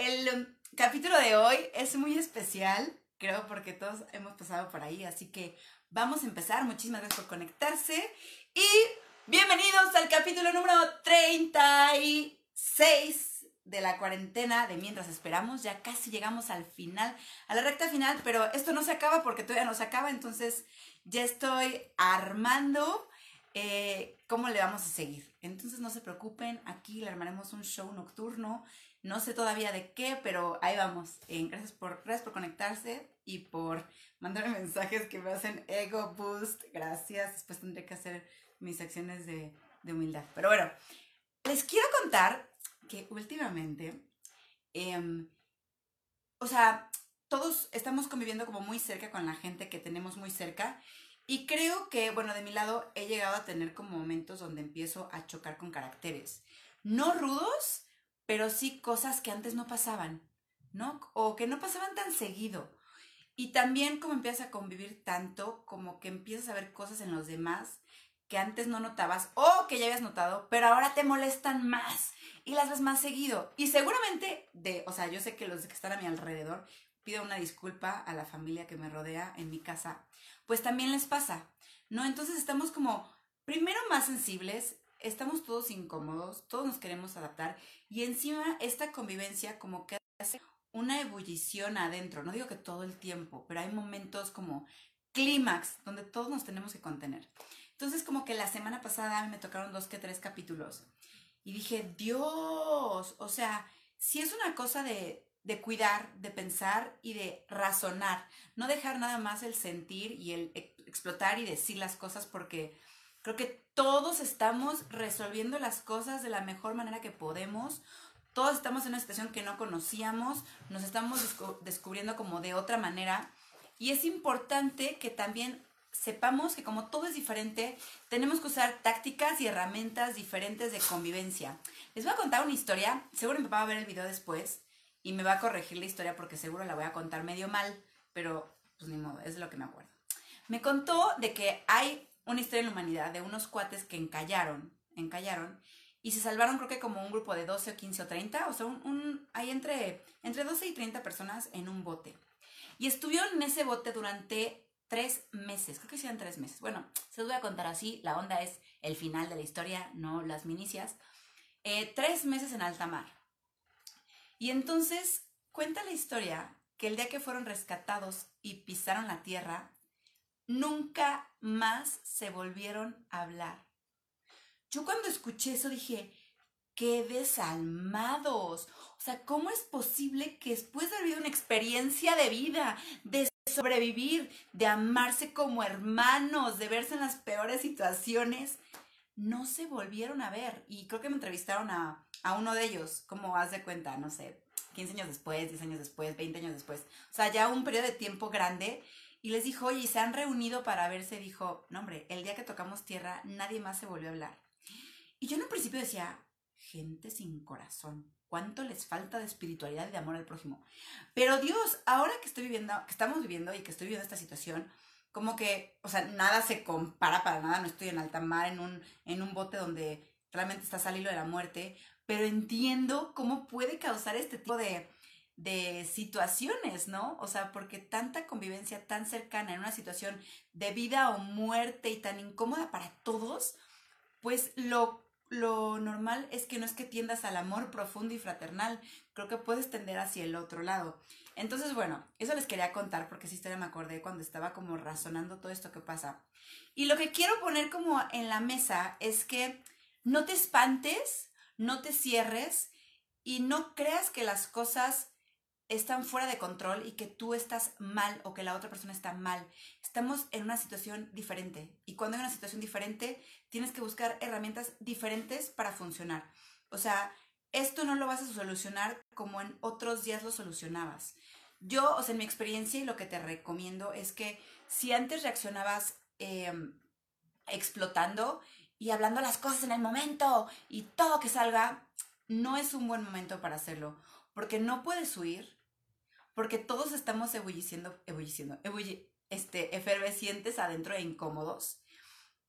el capítulo de hoy es muy especial, creo, porque todos hemos pasado por ahí, así que vamos a empezar. Muchísimas gracias por conectarse y bienvenidos al capítulo número 36 de la cuarentena de Mientras Esperamos. Ya casi llegamos al final, a la recta final, pero esto no se acaba porque todavía no se acaba, entonces ya estoy armando eh, cómo le vamos a seguir. Entonces no se preocupen, aquí le armaremos un show nocturno. No sé todavía de qué, pero ahí vamos. Gracias, por, gracias por conectarse y por mandarme mensajes que me hacen ego boost. Gracias. Después tendré que hacer mis acciones de, de humildad. Pero bueno, les quiero contar que últimamente, em, o sea, todos estamos conviviendo como muy cerca con la gente que tenemos muy cerca y creo que, bueno, de mi lado he llegado a tener como momentos donde empiezo a chocar con caracteres. No rudos, pero sí cosas que antes no pasaban, ¿no? O que no pasaban tan seguido. Y también como empiezas a convivir tanto, como que empiezas a ver cosas en los demás que antes no notabas o que ya habías notado, pero ahora te molestan más y las ves más seguido. Y seguramente, de, o sea, yo sé que los que están a mi alrededor, pido una disculpa a la familia que me rodea en mi casa, pues también les pasa, ¿no? Entonces estamos como, primero más sensibles, estamos todos incómodos, todos nos queremos adaptar y encima esta convivencia como que hace una ebullición adentro, no digo que todo el tiempo, pero hay momentos como clímax donde todos nos tenemos que contener. Entonces como que la semana pasada me tocaron dos que tres capítulos y dije, Dios, o sea, si es una cosa de de cuidar, de pensar y de razonar. No dejar nada más el sentir y el explotar y decir las cosas porque creo que todos estamos resolviendo las cosas de la mejor manera que podemos. Todos estamos en una situación que no conocíamos, nos estamos descubriendo como de otra manera. Y es importante que también sepamos que como todo es diferente, tenemos que usar tácticas y herramientas diferentes de convivencia. Les voy a contar una historia, seguro mi papá va a ver el video después, y me va a corregir la historia porque seguro la voy a contar medio mal, pero pues ni modo, es lo que me acuerdo. Me contó de que hay una historia en la humanidad de unos cuates que encallaron, encallaron y se salvaron creo que como un grupo de 12 o 15 o 30, o sea, un, hay entre, entre 12 y 30 personas en un bote. Y estuvieron en ese bote durante tres meses, creo que sean tres meses. Bueno, se los voy a contar así, la onda es el final de la historia, no las minicias. Eh, tres meses en alta mar. Y entonces cuenta la historia que el día que fueron rescatados y pisaron la tierra, nunca más se volvieron a hablar. Yo cuando escuché eso dije, qué desalmados. O sea, ¿cómo es posible que después de haber vivido una experiencia de vida, de sobrevivir, de amarse como hermanos, de verse en las peores situaciones, no se volvieron a ver? Y creo que me entrevistaron a a uno de ellos, como haz de cuenta, no sé, 15 años después, 10 años después, 20 años después, o sea, ya un periodo de tiempo grande, y les dijo, oye, ¿y se han reunido para verse? Dijo, no, hombre, el día que tocamos tierra, nadie más se volvió a hablar. Y yo en un principio decía, gente sin corazón, cuánto les falta de espiritualidad y de amor al prójimo. Pero Dios, ahora que estoy viviendo, que estamos viviendo y que estoy viviendo esta situación, como que, o sea, nada se compara para nada, no estoy en alta mar, en un, en un bote donde realmente estás al de la muerte, pero entiendo cómo puede causar este tipo de, de situaciones, ¿no? O sea, porque tanta convivencia tan cercana en una situación de vida o muerte y tan incómoda para todos, pues lo, lo normal es que no es que tiendas al amor profundo y fraternal, creo que puedes tender hacia el otro lado. Entonces, bueno, eso les quería contar porque esa historia me acordé cuando estaba como razonando todo esto que pasa. Y lo que quiero poner como en la mesa es que no te espantes no te cierres y no creas que las cosas están fuera de control y que tú estás mal o que la otra persona está mal. Estamos en una situación diferente y cuando hay una situación diferente tienes que buscar herramientas diferentes para funcionar. O sea, esto no lo vas a solucionar como en otros días lo solucionabas. Yo, o sea, en mi experiencia y lo que te recomiendo es que si antes reaccionabas em, explotando y hablando las cosas en el momento y todo que salga, no es un buen momento para hacerlo, porque no puedes huir, porque todos estamos ebulliciendo, ebulliciendo, este, efervescientes adentro e incómodos,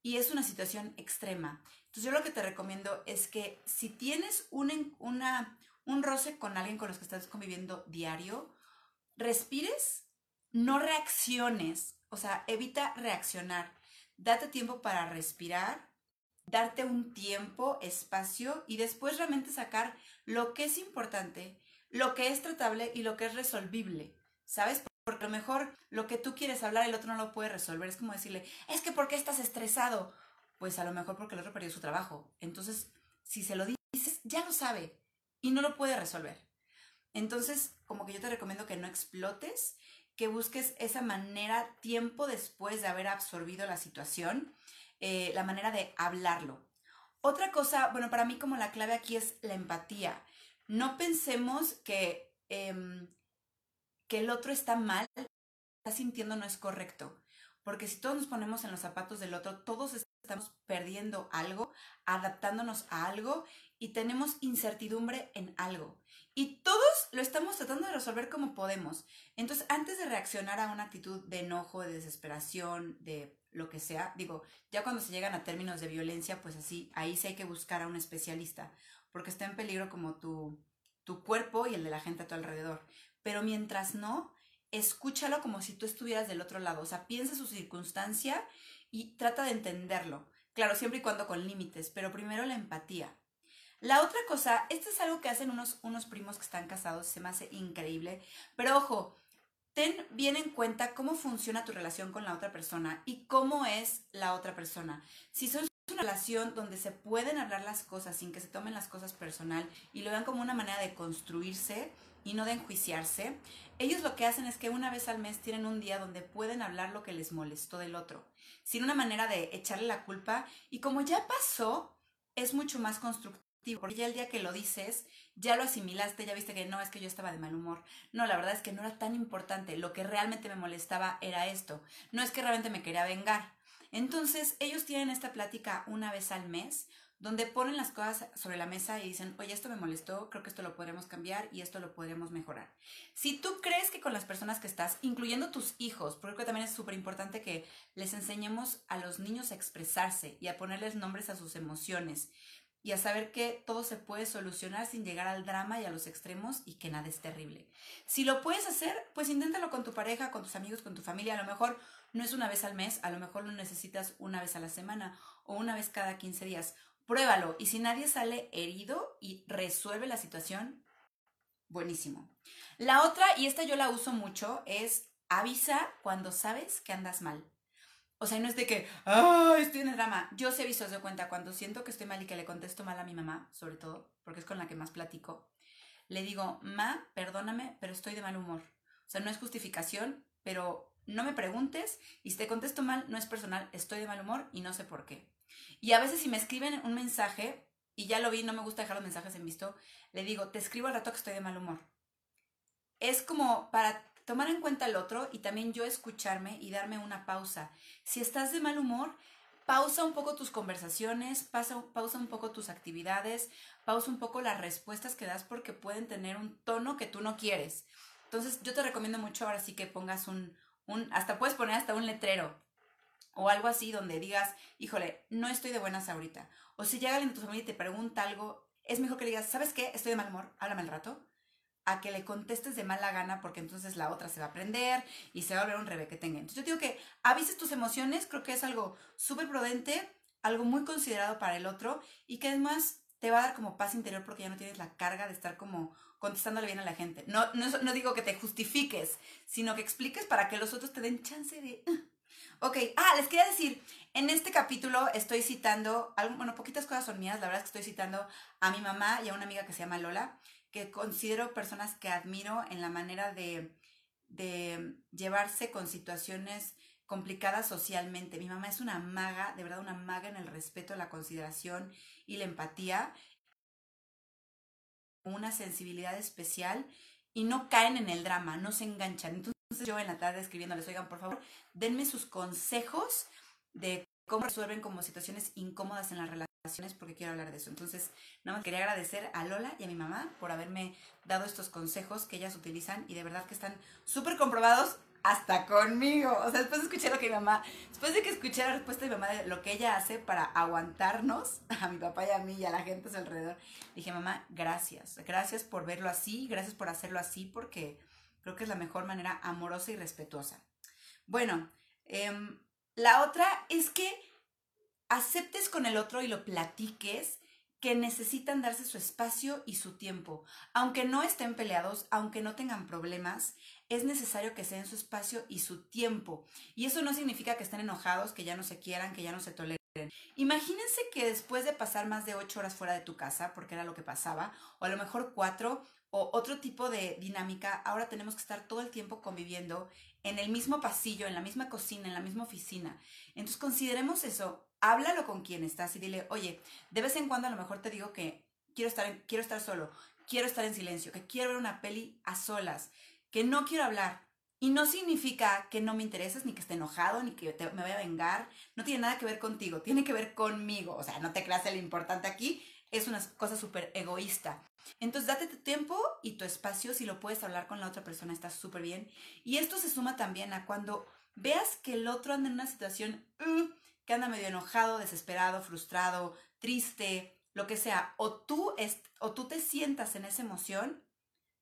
y es una situación extrema. Entonces yo lo que te recomiendo es que si tienes un, una, un roce con alguien con los que estás conviviendo diario, respires, no reacciones, o sea, evita reaccionar. Date tiempo para respirar, darte un tiempo, espacio y después realmente sacar lo que es importante, lo que es tratable y lo que es resolvible. ¿Sabes? Porque a lo mejor lo que tú quieres hablar el otro no lo puede resolver. Es como decirle, es que ¿por qué estás estresado? Pues a lo mejor porque el otro perdió su trabajo. Entonces, si se lo dices, ya lo sabe y no lo puede resolver. Entonces, como que yo te recomiendo que no explotes, que busques esa manera tiempo después de haber absorbido la situación, eh, la manera de hablarlo. Otra cosa, bueno, para mí como la clave aquí es la empatía. No pensemos que, em, que el otro está mal, está sintiendo no es correcto. Porque si todos nos ponemos en los zapatos del otro, todos estamos perdiendo algo, adaptándonos a algo y tenemos incertidumbre en algo. Y todos lo estamos tratando de resolver como podemos. Entonces, antes de reaccionar a una actitud de enojo, de desesperación, de lo que sea, digo, ya cuando se llegan a términos de violencia, pues así, ahí sí hay que buscar a un especialista, porque está en peligro como tu, tu cuerpo y el de la gente a tu alrededor. Pero mientras no, escúchalo como si tú estuvieras del otro lado, o sea, piensa su circunstancia y trata de entenderlo. Claro, siempre y cuando con límites, pero primero la empatía. La otra cosa, esto es algo que hacen unos, unos primos que están casados, se me hace increíble, pero ojo, ten bien en cuenta cómo funciona tu relación con la otra persona y cómo es la otra persona. Si son una relación donde se pueden hablar las cosas sin que se tomen las cosas personal y lo vean como una manera de construirse y no de enjuiciarse, ellos lo que hacen es que una vez al mes tienen un día donde pueden hablar lo que les molestó del otro, sin una manera de echarle la culpa y como ya pasó, es mucho más constructivo porque ya el día que lo dices, ya lo asimilaste, ya viste que no, es que yo estaba de mal humor. No, la verdad es que no era tan importante. Lo que realmente me molestaba era esto. No es que realmente me quería vengar. Entonces, ellos tienen esta plática una vez al mes, donde ponen las cosas sobre la mesa y dicen, oye, esto me molestó, creo que esto lo podremos cambiar y esto lo podremos mejorar. Si tú crees que con las personas que estás, incluyendo tus hijos, porque también es súper importante que les enseñemos a los niños a expresarse y a ponerles nombres a sus emociones y a saber que todo se puede solucionar sin llegar al drama y a los extremos y que nada es terrible. Si lo puedes hacer, pues inténtalo con tu pareja, con tus amigos, con tu familia. A lo mejor no es una vez al mes, a lo mejor lo necesitas una vez a la semana o una vez cada 15 días. Pruébalo y si nadie sale herido y resuelve la situación, buenísimo. La otra, y esta yo la uso mucho, es avisa cuando sabes que andas mal. O sea, no es de que, ah, estoy en el drama. Yo sí aviso, de cuenta, cuando siento que estoy mal y que le contesto mal a mi mamá, sobre todo, porque es con la que más platico, le digo, ma, perdóname, pero estoy de mal humor. O sea, no es justificación, pero no me preguntes y si te contesto mal, no es personal, estoy de mal humor y no sé por qué. Y a veces si me escriben un mensaje, y ya lo vi, no me gusta dejar los mensajes en visto, le digo, te escribo al rato que estoy de mal humor. Es como para tomar en cuenta el otro y también yo escucharme y darme una pausa. Si estás de mal humor, pausa un poco tus conversaciones, pausa, pausa un poco tus actividades, pausa un poco las respuestas que das porque pueden tener un tono que tú no quieres. Entonces yo te recomiendo mucho ahora sí que pongas un, un, hasta puedes poner hasta un letrero o algo así donde digas, híjole, no estoy de buenas ahorita. O si llega alguien de tu familia y te pregunta algo, es mejor que le digas, ¿sabes qué? Estoy de mal humor, háblame al rato a que le contestes de mala gana porque entonces la otra se va a aprender y se va a volver un rebequetengue. Entonces yo digo que avises tus emociones, creo que es algo súper prudente, algo muy considerado para el otro y que además te va a dar como paz interior porque ya no tienes la carga de estar como contestándole bien a la gente. No, no, no digo que te justifiques, sino que expliques para que los otros te den chance de... Ok, ah, les quería decir, en este capítulo estoy citando, bueno, poquitas cosas son mías, la verdad es que estoy citando a mi mamá y a una amiga que se llama Lola, que considero personas que admiro en la manera de, llevarse con situaciones complicadas socialmente. Mi mamá es una maga, de verdad una maga en el respeto, la consideración y la empatía, una sensibilidad especial y no caen en el drama, no se enganchan. Entonces yo en la tarde escribiéndoles, oigan, por favor, denme sus consejos de cómo resuelven como situaciones incómodas en la relación porque quiero hablar de eso. Entonces, nada más quería agradecer a Lola y a mi mamá por haberme dado estos consejos que ellas utilizan y de verdad que están súper comprobados. hasta conmigo. O sea, después de escuchar lo que mi mamá, después de que escuché la respuesta de mi mamá de lo que ella hace para aguantarnos, a mi papá y a mí y a la gente a su alrededor, dije, mamá, gracias. Gracias por verlo así, gracias por hacerlo así, porque creo que es la mejor manera amorosa y respetuosa. Bueno, em, la otra es que aceptes con el otro y lo platiques que necesitan darse su espacio y su tiempo. Aunque no estén peleados, aunque no tengan problemas, es necesario que se den su espacio y su tiempo. Y eso no significa que estén enojados, que ya no se quieran, que ya no se toleren. Imagínense que después de pasar más de ocho horas fuera de tu casa, porque era lo que pasaba, o a lo mejor cuatro, o otro tipo de dinámica, ahora tenemos que estar todo el tiempo conviviendo en el mismo pasillo, en la misma cocina, en la misma oficina. Entonces consideremos eso, háblalo con quien estás y dile, oye, de vez en cuando a lo mejor te digo que quiero estar, quiero estar solo, quiero estar en silencio, que quiero ver una peli a solas, que no quiero hablar. Y no significa que no me intereses, ni que esté enojado, ni que me vaya a vengar. No tiene nada que ver contigo, tiene que ver conmigo. O sea, no te creas lo importante aquí, es una cosa súper egoísta. Entonces, date tu tiempo y tu espacio. Si lo puedes hablar con la otra persona, está súper bien. Y esto se suma también a cuando veas que el otro anda en una situación uh, que anda medio enojado, desesperado, frustrado, triste, lo que sea, o tú, o tú te sientas en esa emoción,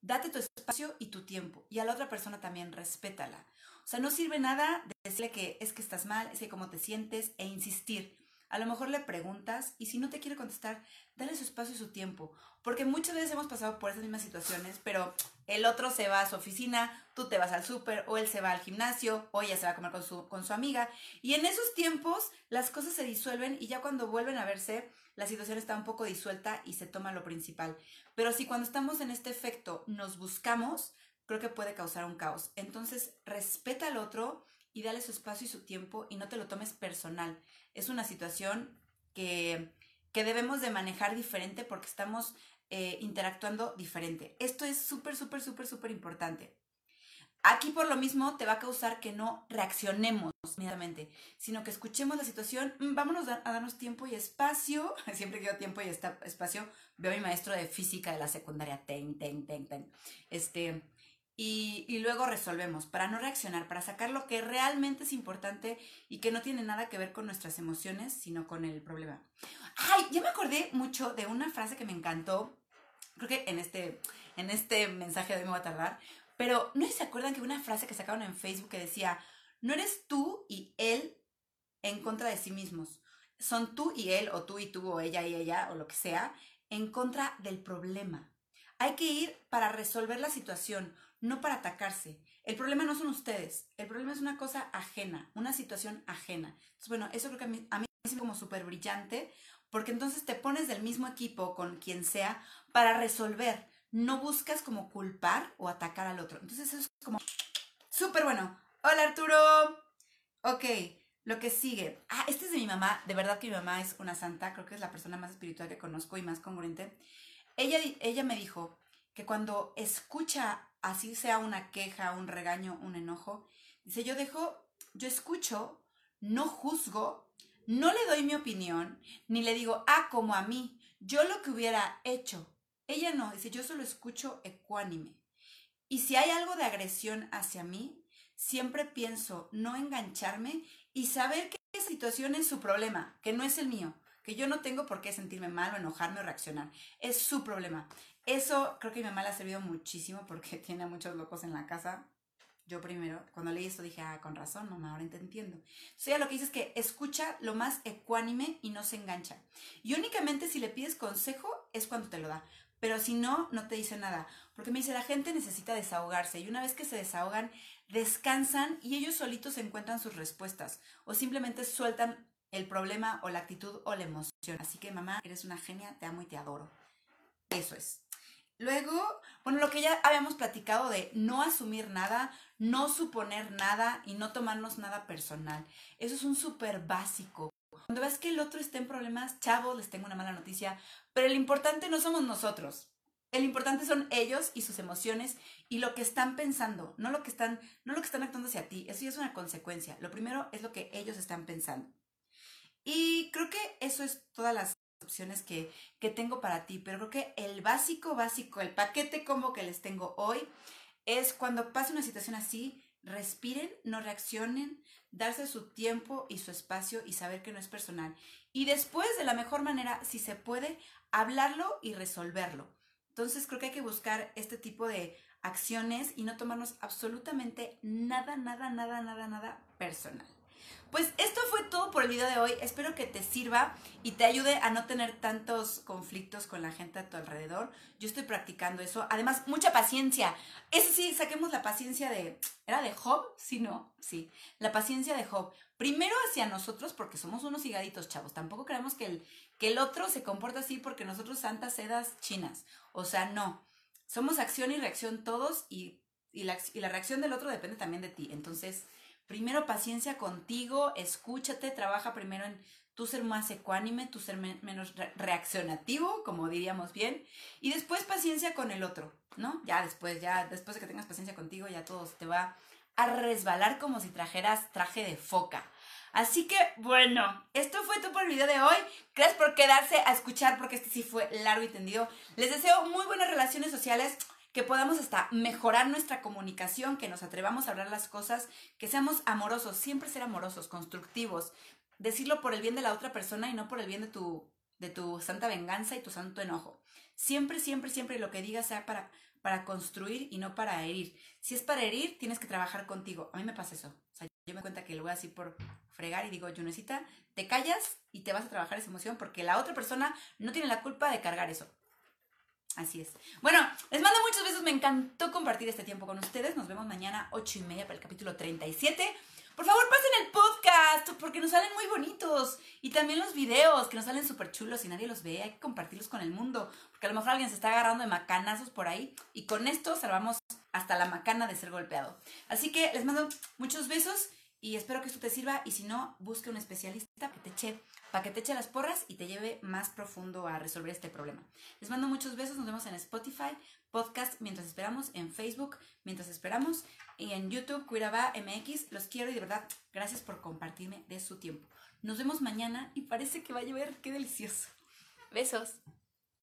date tu espacio y tu tiempo. Y a la otra persona también respétala. O sea, no sirve nada decirle que es que estás mal, es que cómo te sientes e insistir. A lo mejor le preguntas y si no te quiere contestar, dale su espacio y su tiempo. Porque muchas veces hemos pasado por esas mismas situaciones, pero el otro se va a su oficina, tú te vas al súper, o él se va al gimnasio, o ella se va a comer con su, con su amiga. Y en esos tiempos las cosas se disuelven y ya cuando vuelven a verse, la situación está un poco disuelta y se toma lo principal. Pero si cuando estamos en este efecto nos buscamos, creo que puede causar un caos. Entonces, respeta al otro y dale su espacio y su tiempo y no te lo tomes personal. Es una situación que, que debemos de manejar diferente porque estamos eh, interactuando diferente. Esto es súper, súper, súper, súper importante. Aquí por lo mismo te va a causar que no reaccionemos inmediatamente, sino que escuchemos la situación, mm, vámonos a, darnos tiempo y espacio. Siempre que digo tiempo y espacio, veo a mi maestro de física de la secundaria, ten, ten, ten, ten. Este, y, luego resolvemos, para no reaccionar, para sacar lo que realmente es importante y que no tiene nada que ver con nuestras emociones, sino con el problema. Ay, ya me acordé mucho de una frase que me encantó, creo que en este, en este mensaje de hoy me va a tardar, pero ¿no se acuerdan que una frase que sacaron en Facebook que decía, no eres tú y él en contra de sí mismos, son tú y él, o tú y tú, o ella y ella, o lo que sea, en contra del problema. Hay que ir para resolver la situación, no para atacarse. El problema no son ustedes, el problema es una cosa ajena, una situación ajena. Entonces, bueno, eso creo que a mí, a me parece como súper brillante, porque entonces te pones del mismo equipo con quien sea para resolver. No buscas como culpar o atacar al otro. Entonces eso es como súper bueno. Hola Arturo. Ok, lo que sigue. Ah, este es de mi mamá. De verdad que mi mamá es una santa. Creo que es la persona más espiritual que conozco y más congruente. Ella, ella me dijo que cuando escucha así sea una queja, un regaño, un enojo. Dice, yo dejo, yo escucho, no juzgo, no le doy mi opinión, ni le digo, ah, como a mí, yo lo que hubiera hecho. Ella no, dice, yo solo escucho ecuánime. Y si hay algo de agresión hacia mí, siempre pienso no engancharme y saber que esa situación es su problema, que no es el mío, que yo no tengo por qué sentirme mal o enojarme o reaccionar. Es su problema. Eso creo que mi mamá le ha servido muchísimo porque tiene a muchos locos en la casa. Yo primero, cuando leí esto dije, ah, con razón, mamá, ahora te entiendo. Entonces ella lo que dice es que escucha lo más ecuánime y no se engancha. Y únicamente si le pides consejo es cuando te lo da. Pero si no, no te dice nada. Porque me dice, la gente necesita desahogarse. Y una vez que se desahogan, descansan y ellos solitos encuentran sus respuestas. O simplemente sueltan el problema o la actitud o la emoción. Así que mamá, eres una genia, te amo y te adoro. Eso es. Luego, bueno, lo que ya habíamos platicado de no asumir nada, no suponer nada y no tomarnos nada personal. Eso es un súper básico. Cuando ves que el otro está en problemas, chavos, les tengo una mala noticia, pero el importante no somos nosotros. El importante son ellos y sus emociones y lo que están pensando, no lo que están, no lo que están actuando hacia ti. Eso ya es una consecuencia. Lo primero es lo que ellos están pensando. Y creo que eso es todas las opciones que, tengo para ti, pero creo que el básico, básico, el paquete combo que les tengo hoy es cuando pasa una situación así, respiren, no reaccionen, darse su tiempo y su espacio y saber que no es personal. Y después, de la mejor manera, si se puede, hablarlo y resolverlo. Entonces creo que hay que buscar este tipo de acciones y no tomarnos absolutamente nada, nada, nada, nada, nada personal. Pues esto fue todo por el video de hoy. Espero que te sirva y te ayude a no tener tantos conflictos con la gente a tu alrededor. Yo estoy practicando eso. Además, mucha paciencia. Eso sí, saquemos la paciencia de... ¿Era de Job? Sí, no. Sí. La paciencia de Job. Primero hacia nosotros porque somos unos higaditos, chavos. Tampoco creemos que el, que el otro se comporta así porque nosotros santas sedas chinas. O sea, no. Somos acción y reacción todos y, la, y la reacción del otro depende también de ti. Entonces primero paciencia contigo, escúchate, trabaja primero en tu ser más ecuánime, tu ser menos reaccionativo, como diríamos bien, y después paciencia con el otro, ¿no? Ya después, ya después de que tengas paciencia contigo, ya todo te va a resbalar como si trajeras traje de foca. Así que, bueno, esto fue todo por el video de hoy. Gracias por quedarse a escuchar porque este sí fue largo y tendido. Les deseo muy buenas relaciones sociales que podamos hasta mejorar nuestra comunicación, que nos atrevamos a hablar las cosas, que seamos amorosos, siempre ser amorosos, constructivos, decirlo por el bien de la otra persona y no por el bien de tu, de tu santa venganza y tu santo enojo. Siempre, siempre, siempre lo que digas sea para, para construir y no para herir. Si es para herir, tienes que trabajar contigo. A mí me pasa eso. O sea, yo me cuenta que lo voy así por fregar y digo, Junesita, te callas y te vas a trabajar esa emoción porque la otra persona no tiene la culpa de cargar eso. Así es. Bueno, les mando muchos besos. Me encantó compartir este tiempo con ustedes. Nos vemos mañana 8 y media para el capítulo 37. Por favor, pasen el podcast porque nos salen muy bonitos. Y también los videos que nos salen súper chulos y nadie los ve. Hay que compartirlos con el mundo. Porque a lo mejor alguien se está agarrando de macanazos por ahí. Y con esto salvamos hasta la macana de ser golpeado. Así que les mando muchos besos y espero que esto te sirva. Y si no, busque un especialista que te eche para que te eche las porras y te lleve más profundo a resolver este problema. Les mando muchos besos, nos vemos en Spotify, podcast mientras esperamos, en Facebook mientras esperamos y en YouTube Cuiraba MX. Los quiero y de verdad, gracias por compartirme de su tiempo. Nos vemos mañana y parece que va a llover, qué delicioso. Besos.